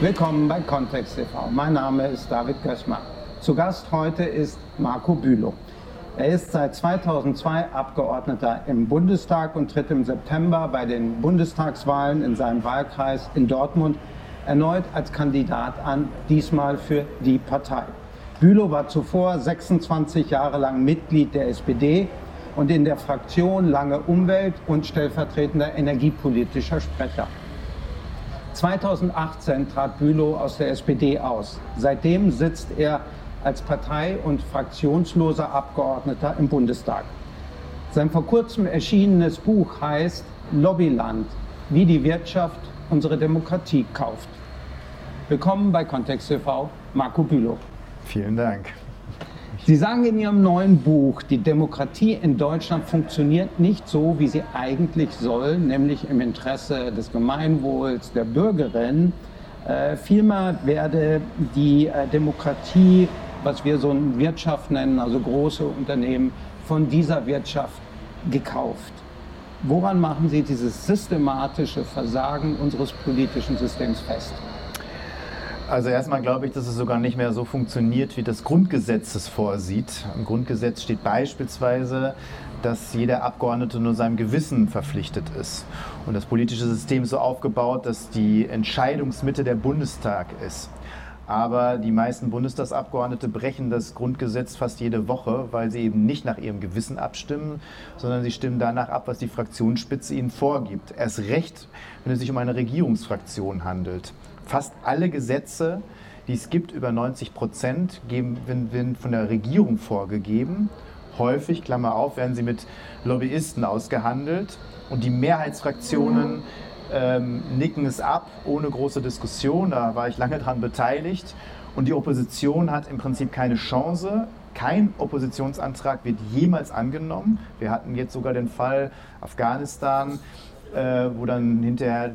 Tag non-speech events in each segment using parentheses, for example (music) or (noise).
Willkommen bei Kontext TV. Mein Name ist David Gößmann. Zu Gast heute ist Marco Bülow. Er ist seit 2002 Abgeordneter im Bundestag und tritt im September bei den Bundestagswahlen in seinem Wahlkreis in Dortmund erneut als Kandidat an, diesmal für die Partei. Bülow war zuvor 26 Jahre lang Mitglied der SPD und in der Fraktion lange Umwelt- und stellvertretender energiepolitischer Sprecher. 2018 trat Bülow aus der SPD aus. Seitdem sitzt er als partei- und fraktionsloser Abgeordneter im Bundestag. Sein vor kurzem erschienenes Buch heißt Lobbyland, wie die Wirtschaft unsere Demokratie kauft. Willkommen bei Kontext TV, Marco Bülow. Vielen Dank. Sie sagen in Ihrem neuen Buch, die Demokratie in Deutschland funktioniert nicht so, wie sie eigentlich soll, nämlich im Interesse des Gemeinwohls der Bürgerin. Äh, vielmehr werde die äh, Demokratie, was wir so eine Wirtschaft nennen, also große Unternehmen, von dieser Wirtschaft gekauft. Woran machen Sie dieses systematische Versagen unseres politischen Systems fest? Also erstmal glaube ich, dass es sogar nicht mehr so funktioniert, wie das Grundgesetz es vorsieht. Im Grundgesetz steht beispielsweise, dass jeder Abgeordnete nur seinem Gewissen verpflichtet ist. Und das politische System ist so aufgebaut, dass die Entscheidungsmitte der Bundestag ist. Aber die meisten Bundestagsabgeordnete brechen das Grundgesetz fast jede Woche, weil sie eben nicht nach ihrem Gewissen abstimmen, sondern sie stimmen danach ab, was die Fraktionsspitze ihnen vorgibt. Erst recht, wenn es sich um eine Regierungsfraktion handelt fast alle Gesetze, die es gibt, über 90 Prozent, werden von der Regierung vorgegeben. Häufig, Klammer auf, werden sie mit Lobbyisten ausgehandelt und die Mehrheitsfraktionen ähm, nicken es ab, ohne große Diskussion. Da war ich lange daran beteiligt. Und die Opposition hat im Prinzip keine Chance. Kein Oppositionsantrag wird jemals angenommen. Wir hatten jetzt sogar den Fall Afghanistan, äh, wo dann hinterher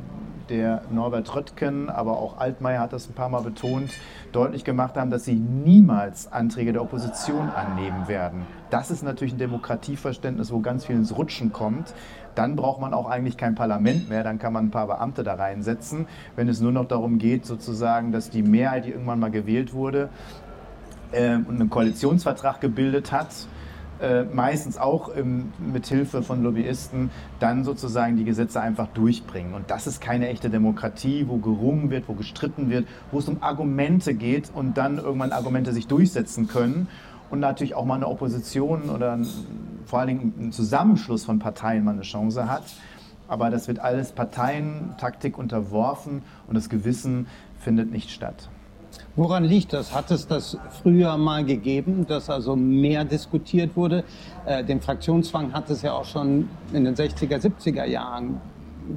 der Norbert Röttgen, aber auch Altmaier hat das ein paar Mal betont, deutlich gemacht haben, dass sie niemals Anträge der Opposition annehmen werden. Das ist natürlich ein Demokratieverständnis, wo ganz viel ins Rutschen kommt. Dann braucht man auch eigentlich kein Parlament mehr, dann kann man ein paar Beamte da reinsetzen. Wenn es nur noch darum geht, sozusagen, dass die Mehrheit, die irgendwann mal gewählt wurde, äh, einen Koalitionsvertrag gebildet hat, äh, meistens auch ähm, mit Hilfe von Lobbyisten, dann sozusagen die Gesetze einfach durchbringen. Und das ist keine echte Demokratie, wo gerungen wird, wo gestritten wird, wo es um Argumente geht und dann irgendwann Argumente sich durchsetzen können und natürlich auch mal eine Opposition oder ein, vor allen Dingen ein Zusammenschluss von Parteien mal eine Chance hat. Aber das wird alles Parteientaktik unterworfen und das Gewissen findet nicht statt. Woran liegt das? Hat es das früher mal gegeben, dass also mehr diskutiert wurde? Äh, den Fraktionszwang hat es ja auch schon in den 60er, 70er Jahren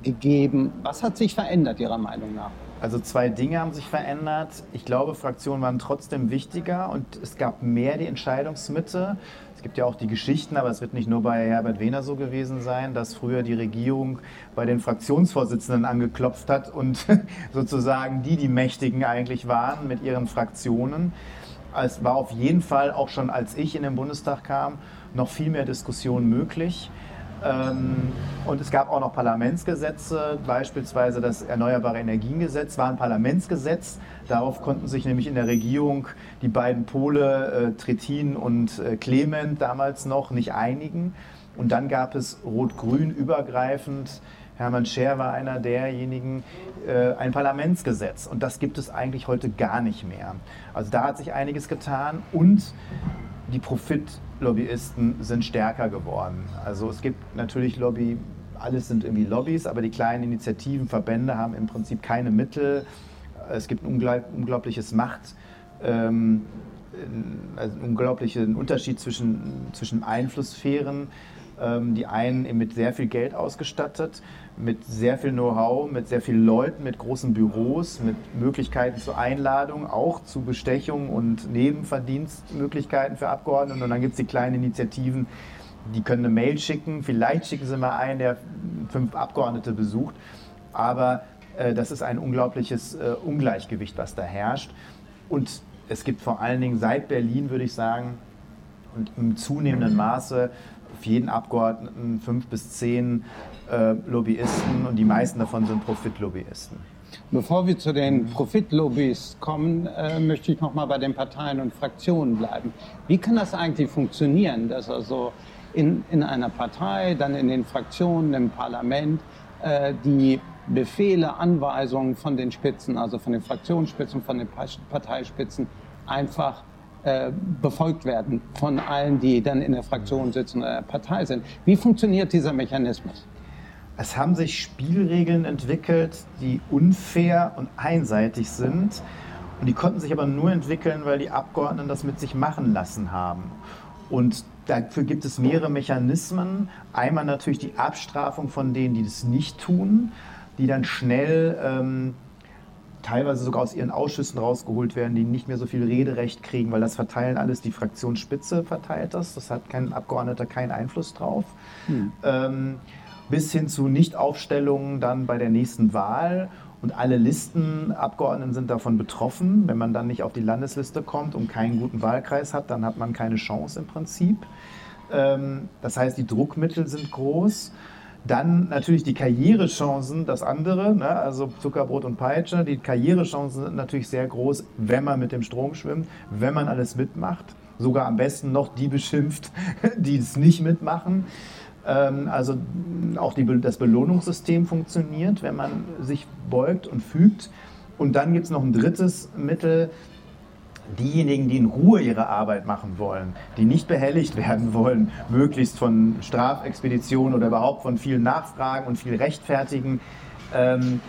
gegeben. Was hat sich verändert Ihrer Meinung nach? Also zwei Dinge haben sich verändert. Ich glaube, Fraktionen waren trotzdem wichtiger und es gab mehr die Entscheidungsmitte. Es gibt ja auch die Geschichten, aber es wird nicht nur bei Herbert Wehner so gewesen sein, dass früher die Regierung bei den Fraktionsvorsitzenden angeklopft hat und (laughs) sozusagen die die Mächtigen eigentlich waren mit ihren Fraktionen. Es war auf jeden Fall auch schon, als ich in den Bundestag kam, noch viel mehr Diskussion möglich. Ähm, und es gab auch noch Parlamentsgesetze, beispielsweise das Erneuerbare Energiengesetz war ein Parlamentsgesetz. Darauf konnten sich nämlich in der Regierung die beiden Pole äh, Trittin und äh, Clement damals noch nicht einigen. Und dann gab es Rot-Grün übergreifend. Hermann Scher war einer derjenigen, äh, ein Parlamentsgesetz. Und das gibt es eigentlich heute gar nicht mehr. Also da hat sich einiges getan. Und die Profit-Lobbyisten sind stärker geworden. Also es gibt natürlich Lobby, alles sind irgendwie Lobbys, aber die kleinen Initiativen, Verbände haben im Prinzip keine Mittel. Es gibt ein unglaubliches Macht. Ähm, also einen unglaublichen Unterschied zwischen, zwischen Einflusssphären. Ähm, die einen mit sehr viel Geld ausgestattet, mit sehr viel Know-how, mit sehr vielen Leuten, mit großen Büros, mit Möglichkeiten zur Einladung, auch zu Bestechung und Nebenverdienstmöglichkeiten für Abgeordnete. Und dann gibt es die kleinen Initiativen, die können eine Mail schicken, vielleicht schicken sie mal einen, der fünf Abgeordnete besucht. Aber äh, das ist ein unglaubliches äh, Ungleichgewicht, was da herrscht. Und es gibt vor allen Dingen seit Berlin, würde ich sagen, und im zunehmenden Maße auf jeden Abgeordneten fünf bis zehn äh, Lobbyisten und die meisten davon sind Profitlobbyisten. Bevor wir zu den Profitlobbys kommen, äh, möchte ich noch mal bei den Parteien und Fraktionen bleiben. Wie kann das eigentlich funktionieren, dass also in, in einer Partei, dann in den Fraktionen, im Parlament, äh, die Befehle, Anweisungen von den Spitzen, also von den Fraktionsspitzen, von den Parteispitzen, einfach äh, befolgt werden von allen, die dann in der Fraktion sitzen oder der Partei sind. Wie funktioniert dieser Mechanismus? Es haben sich Spielregeln entwickelt, die unfair und einseitig sind. Und die konnten sich aber nur entwickeln, weil die Abgeordneten das mit sich machen lassen haben. Und dafür gibt es mehrere Mechanismen. Einmal natürlich die Abstrafung von denen, die das nicht tun, die dann schnell ähm, teilweise sogar aus ihren Ausschüssen rausgeholt werden, die nicht mehr so viel Rederecht kriegen, weil das verteilen alles die Fraktionsspitze verteilt das. Das hat kein Abgeordneter keinen Einfluss drauf. Hm. Ähm, bis hin zu Nichtaufstellungen dann bei der nächsten Wahl. Und alle Listenabgeordneten sind davon betroffen. Wenn man dann nicht auf die Landesliste kommt und keinen guten Wahlkreis hat, dann hat man keine Chance im Prinzip. Ähm, das heißt, die Druckmittel sind groß. Dann natürlich die Karrierechancen, das andere, ne? also Zuckerbrot und Peitsche. Die Karrierechancen sind natürlich sehr groß, wenn man mit dem Strom schwimmt, wenn man alles mitmacht. Sogar am besten noch die beschimpft, (laughs) die es nicht mitmachen. Ähm, also auch die, das Belohnungssystem funktioniert, wenn man sich beugt und fügt. Und dann gibt es noch ein drittes Mittel, diejenigen, die in Ruhe ihre Arbeit machen wollen, die nicht behelligt werden wollen, möglichst von Strafexpeditionen oder überhaupt von vielen Nachfragen und viel Rechtfertigen, ähm,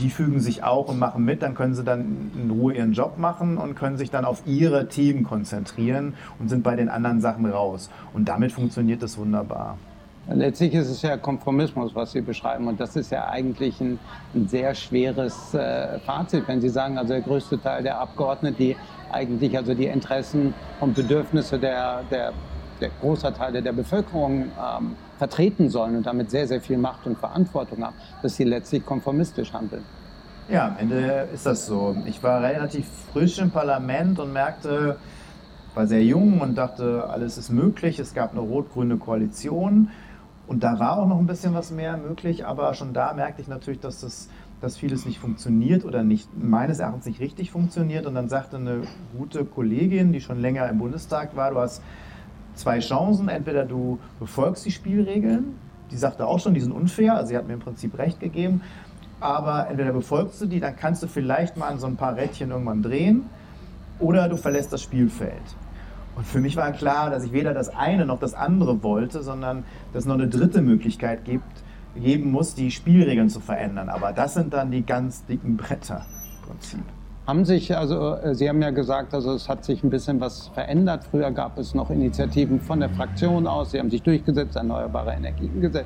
die fügen sich auch und machen mit, dann können sie dann in Ruhe ihren Job machen und können sich dann auf ihre Themen konzentrieren und sind bei den anderen Sachen raus. Und damit funktioniert das wunderbar. Letztlich ist es ja Konformismus, was Sie beschreiben. Und das ist ja eigentlich ein, ein sehr schweres äh, Fazit, wenn Sie sagen, also der größte Teil der Abgeordneten, die eigentlich also die Interessen und Bedürfnisse der, der, der großer Teile der Bevölkerung ähm, vertreten sollen und damit sehr, sehr viel Macht und Verantwortung haben, dass sie letztlich konformistisch handeln. Ja, am Ende ist das so. Ich war relativ frisch im Parlament und merkte, war sehr jung und dachte, alles ist möglich. Es gab eine rot-grüne Koalition. Und da war auch noch ein bisschen was mehr möglich, aber schon da merkte ich natürlich, dass, das, dass vieles nicht funktioniert oder nicht, meines Erachtens nicht richtig funktioniert. Und dann sagte eine gute Kollegin, die schon länger im Bundestag war, du hast zwei Chancen. Entweder du befolgst die Spielregeln, die sagte auch schon, die sind unfair, also sie hat mir im Prinzip recht gegeben, aber entweder befolgst du die, dann kannst du vielleicht mal an so ein paar Rädchen irgendwann drehen, oder du verlässt das Spielfeld. Und für mich war klar, dass ich weder das eine noch das andere wollte, sondern dass es noch eine dritte Möglichkeit gibt, geben muss, die Spielregeln zu verändern. Aber das sind dann die ganz dicken Bretter im Prinzip haben sich, also äh, Sie haben ja gesagt, also es hat sich ein bisschen was verändert. Früher gab es noch Initiativen von der Fraktion aus, sie haben sich durchgesetzt, erneuerbare Energiengesetz.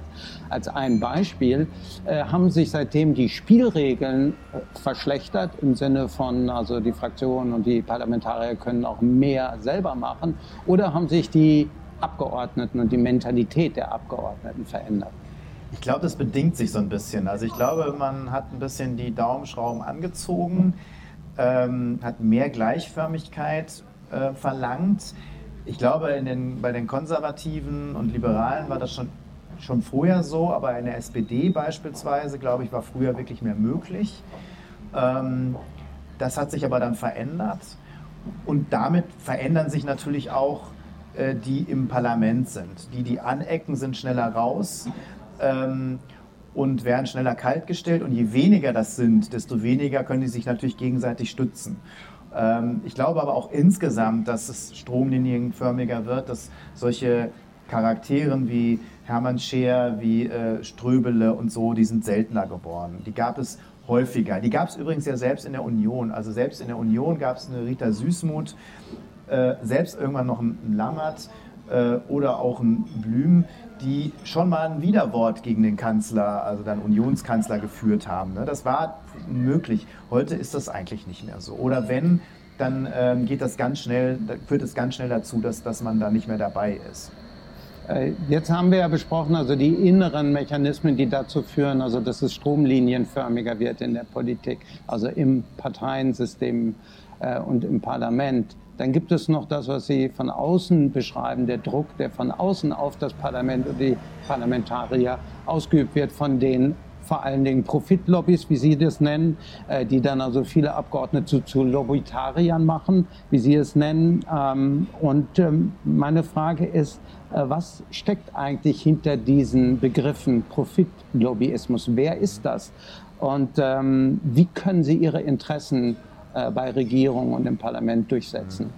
Als ein Beispiel äh, haben sich seitdem die Spielregeln äh, verschlechtert im Sinne von, also die Fraktionen und die Parlamentarier können auch mehr selber machen oder haben sich die Abgeordneten und die Mentalität der Abgeordneten verändert? Ich glaube, das bedingt sich so ein bisschen. Also ich glaube, man hat ein bisschen die Daumenschrauben angezogen ähm, hat mehr Gleichförmigkeit äh, verlangt. Ich glaube, in den, bei den Konservativen und Liberalen war das schon, schon vorher so, aber in der SPD beispielsweise, glaube ich, war früher wirklich mehr möglich. Ähm, das hat sich aber dann verändert und damit verändern sich natürlich auch äh, die im Parlament sind. Die, die anecken, sind schneller raus. Ähm, und werden schneller kaltgestellt. Und je weniger das sind, desto weniger können die sich natürlich gegenseitig stützen. Ähm, ich glaube aber auch insgesamt, dass es stromlinienförmiger wird, dass solche Charakteren wie Hermann Scheer, wie äh, Ströbele und so, die sind seltener geworden. Die gab es häufiger. Die gab es übrigens ja selbst in der Union. Also selbst in der Union gab es eine Rita Süßmuth, äh, selbst irgendwann noch ein Lammert äh, oder auch ein Blüm, die schon mal ein Widerwort gegen den Kanzler, also dann Unionskanzler geführt haben. Ne? Das war möglich. Heute ist das eigentlich nicht mehr so. Oder wenn, dann ähm, geht das ganz schnell, führt es ganz schnell dazu, dass, dass man da nicht mehr dabei ist. Äh, jetzt haben wir ja besprochen, also die inneren Mechanismen, die dazu führen, also dass es stromlinienförmiger wird in der Politik, also im Parteiensystem äh, und im Parlament. Dann gibt es noch das, was Sie von außen beschreiben, der Druck, der von außen auf das Parlament und die Parlamentarier ausgeübt wird von den vor allen Dingen Profitlobbys, wie Sie das nennen, äh, die dann also viele Abgeordnete zu, Lobbytariern machen, wie Sie es nennen. Ähm, und ähm, meine Frage ist, äh, was steckt eigentlich hinter diesen Begriffen Profitlobbyismus? Wer ist das? Und ähm, wie können Sie Ihre Interessen bei Regierung und im Parlament durchsetzen?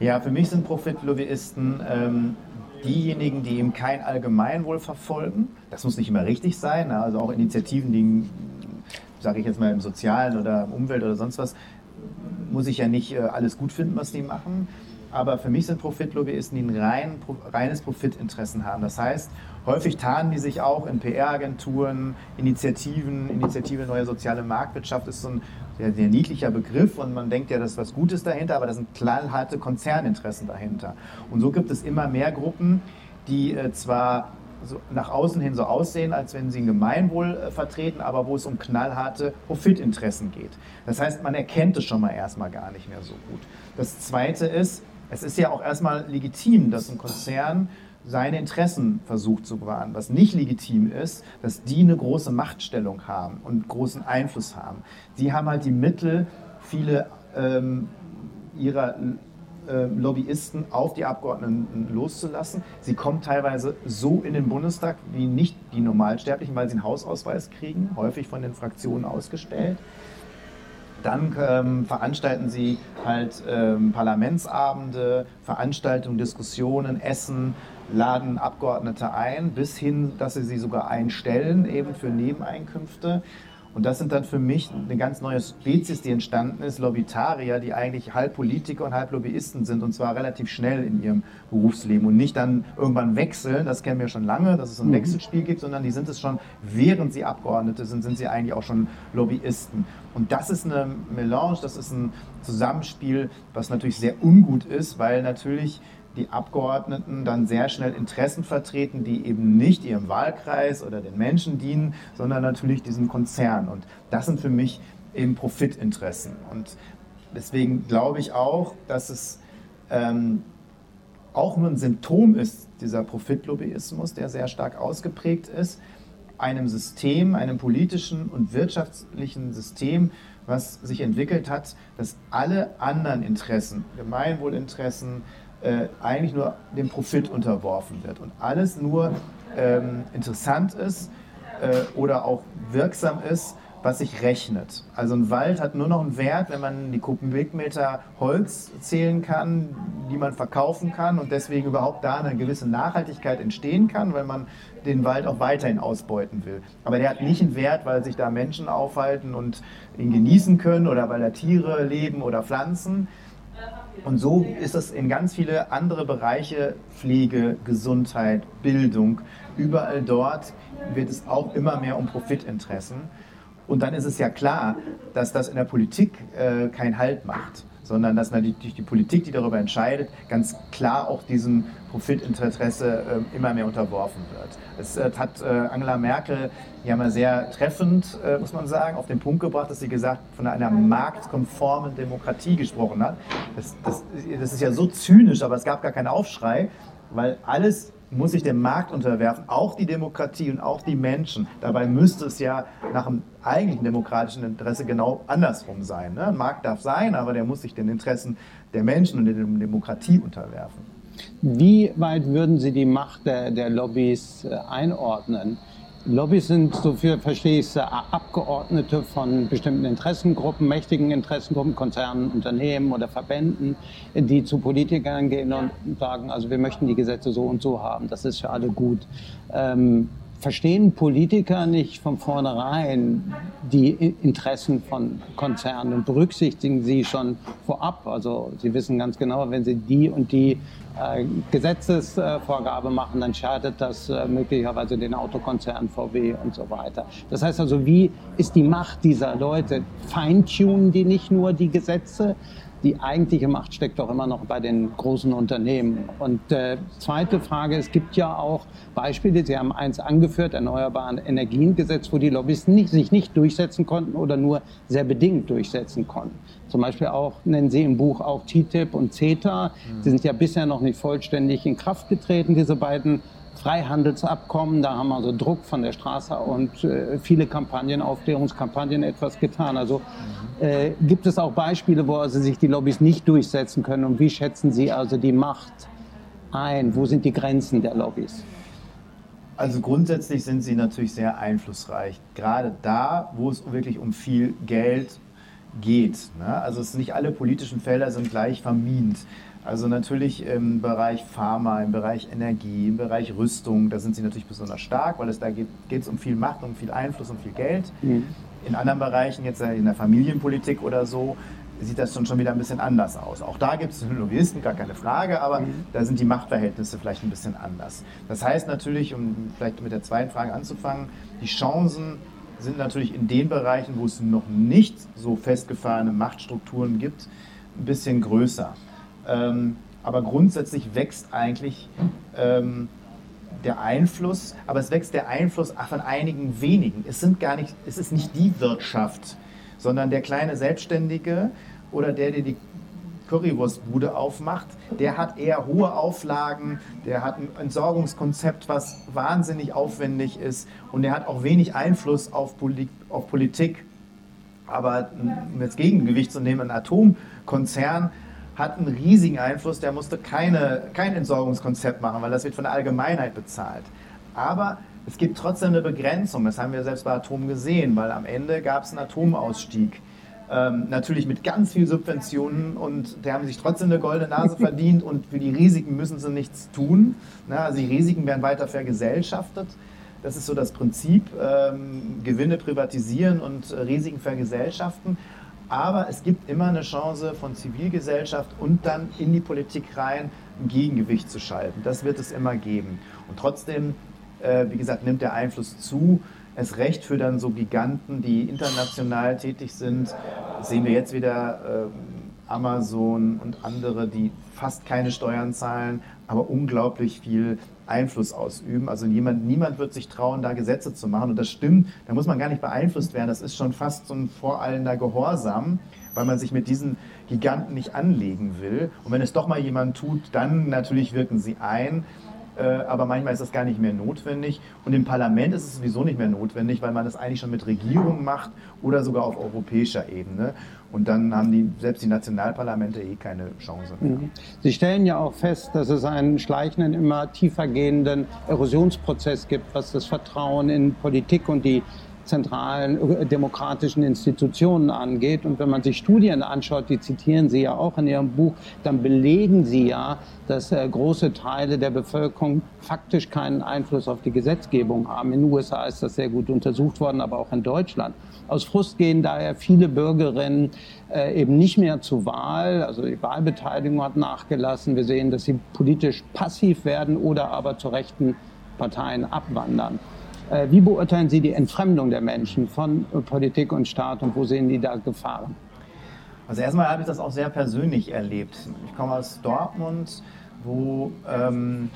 Ja, für mich sind Profitlobbyisten ähm, diejenigen, die eben kein Allgemeinwohl verfolgen. Das muss nicht immer richtig sein. Also auch Initiativen, die, sage ich jetzt mal, im Sozialen oder im Umwelt oder sonst was, muss ich ja nicht äh, alles gut finden, was die machen. Aber für mich sind Profitlobbyisten, die ein rein, reines Profitinteressen haben. Das heißt, häufig tarnen die sich auch in PR-Agenturen, Initiativen, Initiative Neue Soziale Marktwirtschaft ist so ein sehr, sehr niedlicher Begriff und man denkt ja, das ist was Gutes dahinter, aber da sind knallharte Konzerninteressen dahinter. Und so gibt es immer mehr Gruppen, die äh, zwar so nach außen hin so aussehen, als wenn sie ein Gemeinwohl äh, vertreten, aber wo es um knallharte Profitinteressen geht. Das heißt, man erkennt es schon mal erstmal gar nicht mehr so gut. Das Zweite ist, es ist ja auch erstmal legitim, dass ein Konzern seine Interessen versucht zu bewahren. Was nicht legitim ist, dass die eine große Machtstellung haben und großen Einfluss haben. Sie haben halt die Mittel, viele ähm, ihrer äh, Lobbyisten auf die Abgeordneten loszulassen. Sie kommen teilweise so in den Bundestag wie nicht die Normalsterblichen, weil sie einen Hausausweis kriegen, häufig von den Fraktionen ausgestellt. Dann ähm, veranstalten sie halt ähm, Parlamentsabende, Veranstaltungen, Diskussionen, Essen, laden Abgeordnete ein, bis hin, dass sie sie sogar einstellen, eben für Nebeneinkünfte. Und das sind dann für mich eine ganz neue Spezies, die entstanden ist, Lobbytarier, die eigentlich halb Politiker und halb Lobbyisten sind und zwar relativ schnell in ihrem Berufsleben und nicht dann irgendwann wechseln, das kennen wir schon lange, dass es ein mhm. Wechselspiel gibt, sondern die sind es schon, während sie Abgeordnete sind, sind sie eigentlich auch schon Lobbyisten. Und das ist eine Melange, das ist ein Zusammenspiel, was natürlich sehr ungut ist, weil natürlich die Abgeordneten dann sehr schnell Interessen vertreten, die eben nicht ihrem Wahlkreis oder den Menschen dienen, sondern natürlich diesem Konzern. Und das sind für mich eben Profitinteressen. Und deswegen glaube ich auch, dass es ähm, auch nur ein Symptom ist, dieser Profitlobbyismus, der sehr stark ausgeprägt ist, einem System, einem politischen und wirtschaftlichen System, was sich entwickelt hat, dass alle anderen Interessen, Gemeinwohlinteressen, äh, eigentlich nur dem Profit unterworfen wird und alles nur ähm, interessant ist äh, oder auch wirksam ist, was sich rechnet. Also ein Wald hat nur noch einen Wert, wenn man die Kubikmeter Holz zählen kann, die man verkaufen kann und deswegen überhaupt da eine gewisse Nachhaltigkeit entstehen kann, weil man den Wald auch weiterhin ausbeuten will. Aber der hat nicht einen Wert, weil sich da Menschen aufhalten und ihn genießen können oder weil da Tiere leben oder Pflanzen, und so ist es in ganz viele andere Bereiche, Pflege, Gesundheit, Bildung, überall dort wird es auch immer mehr um Profitinteressen. Und dann ist es ja klar, dass das in der Politik äh, keinen Halt macht sondern dass natürlich die Politik, die darüber entscheidet, ganz klar auch diesem Profitinteresse äh, immer mehr unterworfen wird. Es äh, hat äh, Angela Merkel ja mal sehr treffend, äh, muss man sagen, auf den Punkt gebracht, dass sie gesagt von einer marktkonformen Demokratie gesprochen hat. Das, das, das ist ja so zynisch, aber es gab gar keinen Aufschrei, weil alles muss sich dem Markt unterwerfen, auch die Demokratie und auch die Menschen. Dabei müsste es ja nach dem eigentlichen demokratischen Interesse genau andersrum sein. Ne? Ein Markt darf sein, aber der muss sich den Interessen der Menschen und der Demokratie unterwerfen. Wie weit würden Sie die Macht der, der Lobbys äh, einordnen? Lobbys sind, so viel verstehe ich es, Abgeordnete von bestimmten Interessengruppen, mächtigen Interessengruppen, Konzernen, Unternehmen oder Verbänden, die zu Politikern gehen und sagen, also wir möchten die Gesetze so und so haben, das ist für alle gut. Ähm, verstehen Politiker nicht von vornherein die Interessen von Konzernen und berücksichtigen sie schon vorab? Also sie wissen ganz genau, wenn sie die und die Gesetzesvorgabe machen, dann schadet das äh, möglicherweise den Autokonzern VW und so weiter. Das heißt also, wie ist die Macht dieser Leute? Feintunen die nicht nur die Gesetze? Die eigentliche Macht steckt doch immer noch bei den großen Unternehmen. Und äh, zweite Frage, es gibt ja auch Beispiele, Sie haben eins angeführt, Erneuerbaren Energiengesetz, wo die Lobbyisten nicht, sich nicht durchsetzen konnten oder nur sehr bedingt durchsetzen konnten. Zum Beispiel auch, nennen Sie im Buch auch TTIP und CETA. Mhm. Die sind ja bisher noch nicht vollständig in Kraft getreten, diese beiden Freihandelsabkommen. Da haben also Druck von der Straße und äh, viele Kampagnen, Aufklärungskampagnen etwas getan. Also mhm. äh, gibt es auch Beispiele, wo also sich die Lobbys nicht durchsetzen können? Und wie schätzen Sie also die Macht ein? Wo sind die Grenzen der Lobbys? Also grundsätzlich sind sie natürlich sehr einflussreich, gerade da, wo es wirklich um viel Geld geht. Ne? Also es nicht alle politischen Felder sind gleich vermint. Also natürlich im Bereich Pharma, im Bereich Energie, im Bereich Rüstung, da sind sie natürlich besonders stark, weil es da geht es um viel Macht, um viel Einfluss, um viel Geld. Mhm. In anderen Bereichen, jetzt in der Familienpolitik oder so, sieht das schon, schon wieder ein bisschen anders aus. Auch da gibt es (laughs) Lobbyisten, gar keine Frage, aber mhm. da sind die Machtverhältnisse vielleicht ein bisschen anders. Das heißt natürlich, um vielleicht mit der zweiten Frage anzufangen, die Chancen sind natürlich in den Bereichen, wo es noch nicht so festgefahrene Machtstrukturen gibt, ein bisschen größer. Ähm, aber grundsätzlich wächst eigentlich ähm, der Einfluss, aber es wächst der Einfluss von einigen wenigen. Es, sind gar nicht, es ist nicht die Wirtschaft, sondern der kleine Selbstständige oder der, der die Currywurstbude aufmacht, der hat eher hohe Auflagen, der hat ein Entsorgungskonzept, was wahnsinnig aufwendig ist und der hat auch wenig Einfluss auf, Poli auf Politik. Aber um jetzt Gegengewicht zu nehmen, ein Atomkonzern hat einen riesigen Einfluss, der musste keine, kein Entsorgungskonzept machen, weil das wird von der Allgemeinheit bezahlt. Aber es gibt trotzdem eine Begrenzung, das haben wir selbst bei Atom gesehen, weil am Ende gab es einen Atomausstieg. Ähm, natürlich mit ganz viel Subventionen und die haben sich trotzdem eine goldene Nase verdient und für die Risiken müssen sie nichts tun. Na, also die Risiken werden weiter vergesellschaftet. Das ist so das Prinzip, ähm, Gewinne privatisieren und äh, Risiken vergesellschaften. Aber es gibt immer eine Chance von Zivilgesellschaft und dann in die Politik rein ein Gegengewicht zu schalten. Das wird es immer geben. Und trotzdem, äh, wie gesagt, nimmt der Einfluss zu. Es recht für dann so Giganten, die international tätig sind. Sehen wir jetzt wieder äh, Amazon und andere, die fast keine Steuern zahlen, aber unglaublich viel Einfluss ausüben. Also niemand, niemand wird sich trauen, da Gesetze zu machen. Und das stimmt, da muss man gar nicht beeinflusst werden. Das ist schon fast so ein voreilender Gehorsam, weil man sich mit diesen Giganten nicht anlegen will. Und wenn es doch mal jemand tut, dann natürlich wirken sie ein. Äh, aber manchmal ist das gar nicht mehr notwendig. Und im Parlament ist es sowieso nicht mehr notwendig, weil man das eigentlich schon mit Regierungen macht oder sogar auf europäischer Ebene. Und dann haben die, selbst die Nationalparlamente eh keine Chance mehr. Mhm. Sie stellen ja auch fest, dass es einen schleichenden, immer tiefer gehenden Erosionsprozess gibt, was das Vertrauen in Politik und die zentralen äh, demokratischen Institutionen angeht. Und wenn man sich Studien anschaut, die zitieren Sie ja auch in Ihrem Buch, dann belegen Sie ja, dass äh, große Teile der Bevölkerung faktisch keinen Einfluss auf die Gesetzgebung haben. In den USA ist das sehr gut untersucht worden, aber auch in Deutschland. Aus Frust gehen daher viele Bürgerinnen äh, eben nicht mehr zur Wahl. Also die Wahlbeteiligung hat nachgelassen. Wir sehen, dass sie politisch passiv werden oder aber zu rechten Parteien abwandern. Äh, wie beurteilen Sie die Entfremdung der Menschen von Politik und Staat und wo sehen die da Gefahren? Also erstmal habe ich das auch sehr persönlich erlebt. Ich komme aus Dortmund, wo ähm,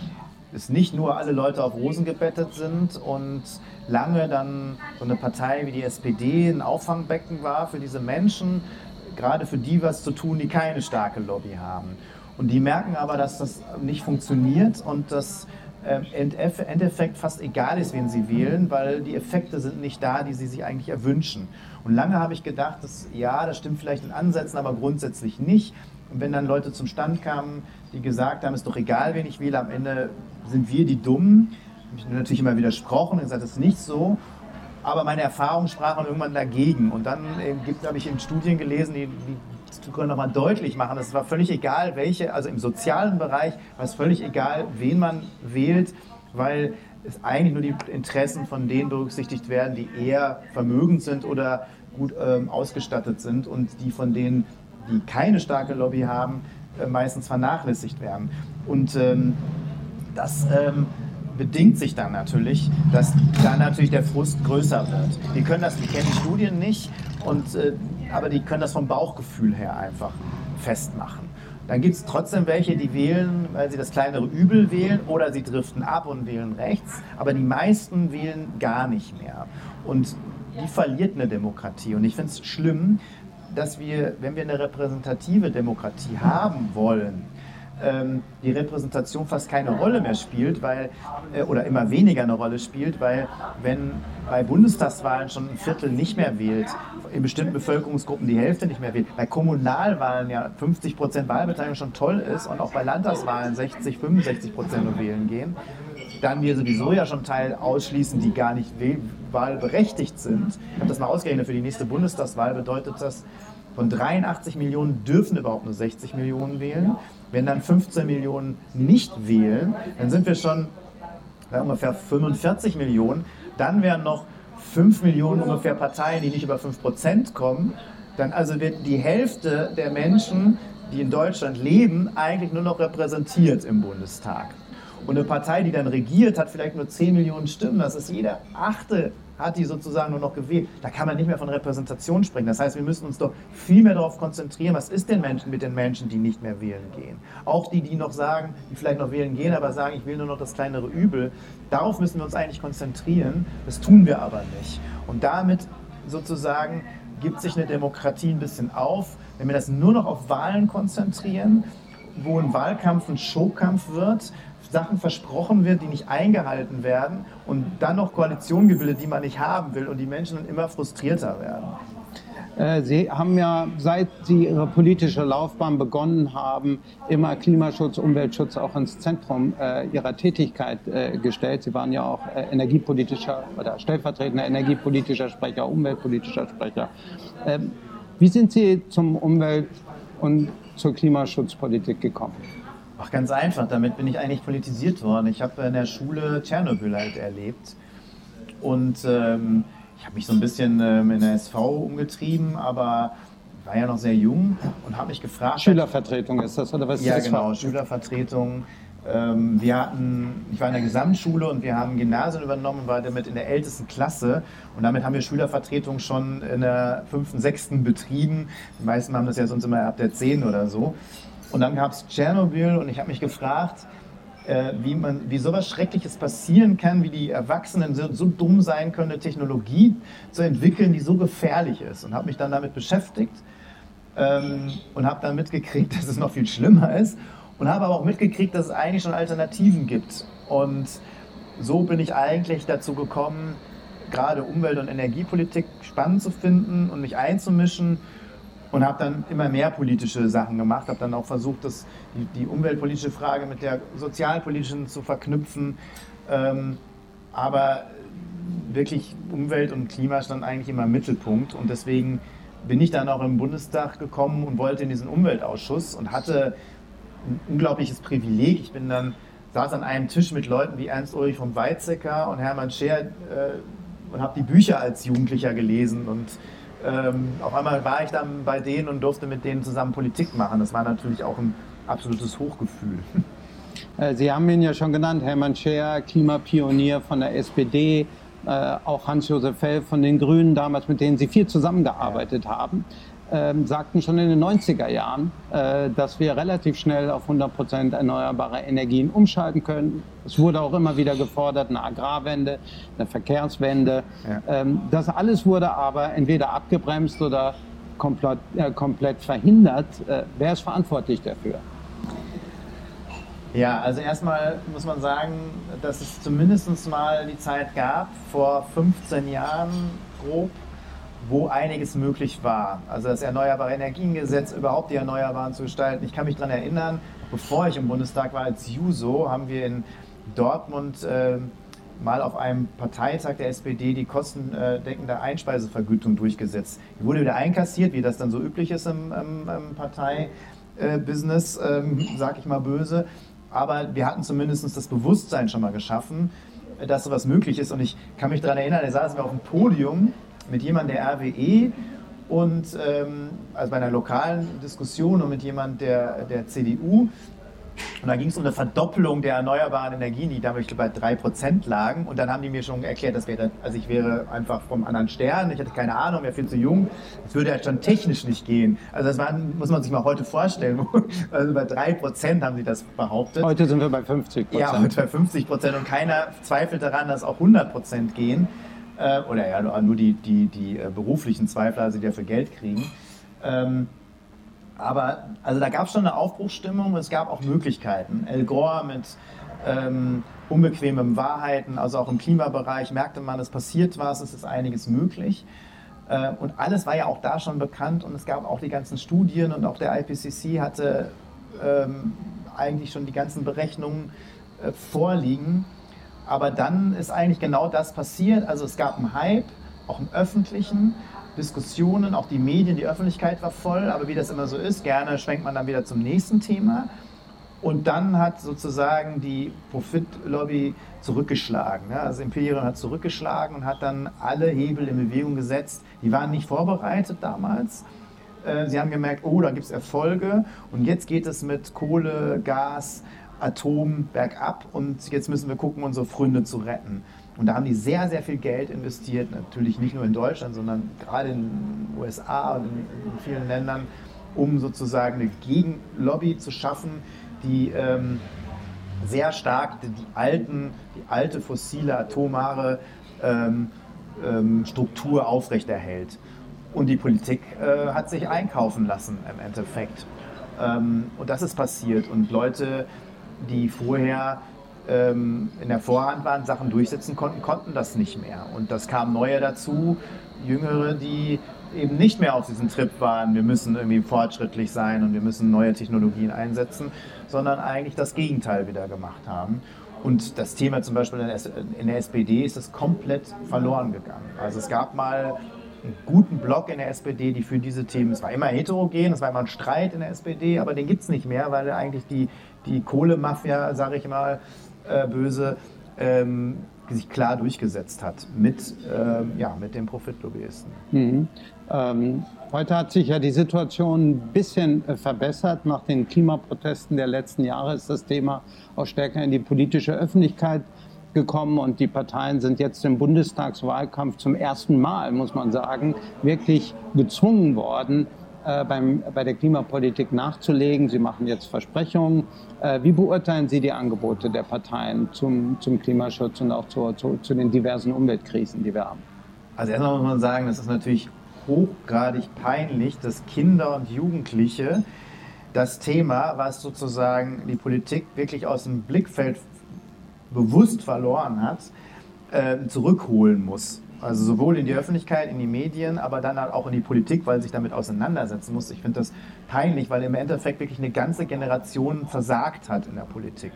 es nicht nur alle Leute auf Rosen gebettet sind und lange dann so eine Partei wie die SPD ein Auffangbecken war für diese Menschen, gerade für die was zu tun, die keine starke Lobby haben. Und die merken aber, dass das nicht funktioniert und dass Endeffekt fast egal ist, wen sie wählen, weil die Effekte sind nicht da, die sie sich eigentlich erwünschen. Und lange habe ich gedacht, dass, ja, das stimmt vielleicht in Ansätzen, aber grundsätzlich nicht. Und wenn dann Leute zum Stand kamen, die gesagt haben, ist doch egal, wen ich wähle, am Ende sind wir die Dummen, habe ich natürlich immer widersprochen und gesagt, das ist nicht so. Aber meine Erfahrungen sprachen irgendwann dagegen. Und dann äh, habe ich in Studien gelesen, die, die sogar nochmal deutlich machen, es war völlig egal, welche, also im sozialen Bereich war es völlig egal, wen man wählt, weil es eigentlich nur die Interessen von denen berücksichtigt werden, die eher vermögend sind oder gut ähm, ausgestattet sind und die von denen, die keine starke Lobby haben, äh, meistens vernachlässigt werden. Und ähm, das ähm, bedingt sich dann natürlich, dass dann natürlich der Frust größer wird. Die können das, die kennen die Studien nicht, und, äh, aber die können das vom Bauchgefühl her einfach festmachen. Dann gibt es trotzdem welche, die wählen, weil sie das kleinere Übel wählen oder sie driften ab und wählen rechts. Aber die meisten wählen gar nicht mehr. Und die verliert eine Demokratie. Und ich finde es schlimm, dass wir, wenn wir eine repräsentative Demokratie haben wollen, ähm, die Repräsentation fast keine Rolle mehr spielt, weil, äh, oder immer weniger eine Rolle spielt, weil wenn bei Bundestagswahlen schon ein Viertel nicht mehr wählt, in bestimmten Bevölkerungsgruppen die Hälfte nicht mehr wählt, bei Kommunalwahlen ja 50 Prozent Wahlbeteiligung schon toll ist und auch bei Landtagswahlen 60, 65 Prozent nur wählen gehen, dann wir sowieso ja schon Teil ausschließen, die gar nicht wahlberechtigt sind. Ich habe das mal ausgerechnet, für die nächste Bundestagswahl bedeutet das, von 83 Millionen dürfen überhaupt nur 60 Millionen wählen. Wenn dann 15 Millionen nicht wählen, dann sind wir schon bei ungefähr 45 Millionen. Dann wären noch 5 Millionen ungefähr Parteien, die nicht über 5 Prozent kommen. Dann also wird die Hälfte der Menschen, die in Deutschland leben, eigentlich nur noch repräsentiert im Bundestag. Und eine Partei, die dann regiert, hat vielleicht nur 10 Millionen Stimmen. Das ist jeder achte hat die sozusagen nur noch gewählt. Da kann man nicht mehr von Repräsentation sprechen. Das heißt, wir müssen uns doch viel mehr darauf konzentrieren, was ist denn Menschen mit den Menschen, die nicht mehr wählen gehen. Auch die, die noch sagen, die vielleicht noch wählen gehen, aber sagen, ich will nur noch das kleinere Übel. Darauf müssen wir uns eigentlich konzentrieren. Das tun wir aber nicht. Und damit sozusagen gibt sich eine Demokratie ein bisschen auf, wenn wir das nur noch auf Wahlen konzentrieren, wo ein Wahlkampf ein Showkampf wird, Sachen versprochen wird, die nicht eingehalten werden und dann noch Koalitionen gebildet, die man nicht haben will und die Menschen dann immer frustrierter werden. Äh, Sie haben ja, seit Sie Ihre politische Laufbahn begonnen haben, immer Klimaschutz, Umweltschutz auch ins Zentrum äh, Ihrer Tätigkeit äh, gestellt. Sie waren ja auch äh, energiepolitischer oder stellvertretender energiepolitischer Sprecher, umweltpolitischer Sprecher. Ähm, wie sind Sie zum Umwelt- und zur Klimaschutzpolitik gekommen? Ach, ganz einfach. Damit bin ich eigentlich politisiert worden. Ich habe in der Schule Tschernobyl halt erlebt. Und ähm, ich habe mich so ein bisschen ähm, in der SV umgetrieben, aber war ja noch sehr jung und habe mich gefragt. Schülervertretung ist das, oder was ja, ist das? Ja, genau, Schülervertretung. Ähm, wir hatten, ich war in der Gesamtschule und wir haben Gymnasien übernommen, war damit in der ältesten Klasse und damit haben wir Schülervertretung schon in der fünften, sechsten betrieben. Die meisten haben das ja sonst immer ab der zehn oder so. Und dann gab es Tschernobyl und ich habe mich gefragt, äh, wie, man, wie sowas Schreckliches passieren kann, wie die Erwachsenen so, so dumm sein können, eine Technologie zu entwickeln, die so gefährlich ist. Und habe mich dann damit beschäftigt ähm, und habe dann mitgekriegt, (laughs) dass es noch viel schlimmer ist. Und habe aber auch mitgekriegt, dass es eigentlich schon Alternativen gibt. Und so bin ich eigentlich dazu gekommen, gerade Umwelt- und Energiepolitik spannend zu finden und mich einzumischen und habe dann immer mehr politische Sachen gemacht, habe dann auch versucht, das, die, die, umweltpolitische Frage mit der sozialpolitischen zu verknüpfen. Ähm, aber wirklich Umwelt und Klima stand eigentlich immer im Mittelpunkt und deswegen bin ich dann auch im Bundestag gekommen und wollte in diesen Umweltausschuss und hatte ein unglaubliches Privileg. Ich bin dann saß an einem Tisch mit Leuten wie Ernst Ulrich von Weizsäcker und Hermann Scheer äh, und habe die Bücher als Jugendlicher gelesen und ähm, auf einmal war ich dann bei denen und durfte mit denen zusammen Politik machen. Das war natürlich auch ein absolutes Hochgefühl. Äh, Sie haben ihn ja schon genannt, Hermann Scheer, Klimapionier von der SPD, äh, auch Hans-Josef Fell von den Grünen damals, mit denen Sie viel zusammengearbeitet ja. haben ähm, sagten schon in den 90er Jahren, äh, dass wir relativ schnell auf 100 Prozent erneuerbare Energien umschalten können. Es wurde auch immer wieder gefordert, eine Agrarwende, eine Verkehrswende. Ja. Ähm, das alles wurde aber entweder abgebremst oder komplett, äh, komplett verhindert. Äh, wer ist verantwortlich dafür? Ja, also erstmal muss man sagen, dass es zumindest mal die Zeit gab, vor 15 Jahren grob, wo einiges möglich war. Also das Erneuerbare Energiengesetz, überhaupt die Erneuerbaren zu gestalten. Ich kann mich daran erinnern, bevor ich im Bundestag war als Juso, haben wir in Dortmund äh, mal auf einem Parteitag der SPD die kostendeckende Einspeisevergütung durchgesetzt. Die wurde wieder einkassiert, wie das dann so üblich ist im, im, im Parteibusiness, ähm, sag ich mal böse. Aber wir hatten zumindest das Bewusstsein schon mal geschaffen, dass sowas möglich ist. Und ich kann mich daran erinnern, da saßen wir auf dem Podium mit jemandem der RWE und ähm, also bei einer lokalen Diskussion und mit jemandem der, der CDU. Und da ging es um eine Verdoppelung der erneuerbaren Energien, die damals bei 3% lagen. Und dann haben die mir schon erklärt, das wäre, also ich wäre einfach vom anderen Stern, ich hatte keine Ahnung, wäre viel zu jung. Das würde halt schon technisch nicht gehen. Also das war, muss man sich mal heute vorstellen. (laughs) Also bei 3% haben sie das behauptet. Heute sind wir bei 50%. Ja, heute bei 50% und keiner zweifelt daran, dass auch 100% gehen äh, oder ja nur die, die, die äh, beruflichen Zweifler, also die dafür Geld kriegen. Ähm, aber also da gab es schon eine Aufbruchsstimmung es gab auch Möglichkeiten. El Gore mit ähm, unbequemen Wahrheiten, also auch im Klimabereich merkte man, es passiert was, es ist einiges möglich. Äh, und alles war ja auch da schon bekannt und es gab auch die ganzen Studien und auch der IPCC hatte ähm, eigentlich schon die ganzen Berechnungen äh, vorliegen. Aber dann ist eigentlich genau das passiert. Also es gab einen Hype, auch im öffentlichen, Diskussionen, auch die Medien, die Öffentlichkeit war voll, aber wie das immer so ist, gerne schwenkt man dann wieder zum nächsten Thema. Und dann hat sozusagen die Profitlobby zurückgeschlagen. Also Imperium hat zurückgeschlagen und hat dann alle Hebel in Bewegung gesetzt. Die waren nicht vorbereitet damals. Äh, sie haben gemerkt, oh, da gibt es Erfolge und jetzt geht es mit Kohle, Gas, Atom bergab und jetzt müssen wir gucken, unsere Freunde zu retten. Und da haben die sehr, sehr viel Geld investiert, natürlich nicht nur in Deutschland, sondern gerade in den USA und in, vielen Ländern, um sozusagen eine Gegenlobby zu schaffen, die ähm, sehr stark die, alten, die alte fossile atomare ähm, ähm, Struktur aufrechterhält. Und die Politik äh, hat sich einkaufen lassen im Endeffekt. Ähm, und das ist passiert. Und Leute, die vorher ähm, in der Vorhand waren, Sachen durchsetzen konnten, konnten das nicht mehr. Und das kam neue dazu, Jüngere, die eben nicht mehr auf diesem Trip waren, wir müssen irgendwie fortschrittlich sein und wir müssen neue Technologien einsetzen, sondern eigentlich das Gegenteil wieder gemacht haben. Und das Thema zum Beispiel in der SPD ist es komplett verloren gegangen. Also es gab mal einen guten Block in der SPD, die für diese Themen, es war immer heterogen, es war immer ein Streit in der SPD, aber den gibt es nicht mehr, weil eigentlich die, die Kohlemafia, sage ich mal, äh, böse, ähm, sich klar durchgesetzt hat mit, ähm, ja, mit den Profitlobbyisten. Mhm. Ähm, heute hat sich ja die Situation ein bisschen äh, verbessert. Nach den Klimaprotesten der letzten Jahre ist das Thema auch stärker in die politische Öffentlichkeit gekommen und die Parteien sind jetzt im Bundestagswahlkampf zum ersten Mal, muss man sagen, wirklich gezwungen worden, äh, beim, bei der Klimapolitik nachzulegen. Sie machen jetzt Versprechungen. Äh, wie beurteilen Sie die Angebote der Parteien zum, zum Klimaschutz und auch zu, zu, zu den diversen Umweltkrisen, die wir haben? Also erstmal muss man sagen, das ist natürlich hochgradig peinlich, dass Kinder und Jugendliche das Thema, was sozusagen die Politik wirklich aus dem Blickfeld bewusst verloren hat, äh, zurückholen muss. Also sowohl in die Öffentlichkeit, in die Medien, aber dann halt auch in die Politik, weil sich damit auseinandersetzen muss. Ich finde das peinlich, weil im Endeffekt wirklich eine ganze Generation versagt hat in der Politik.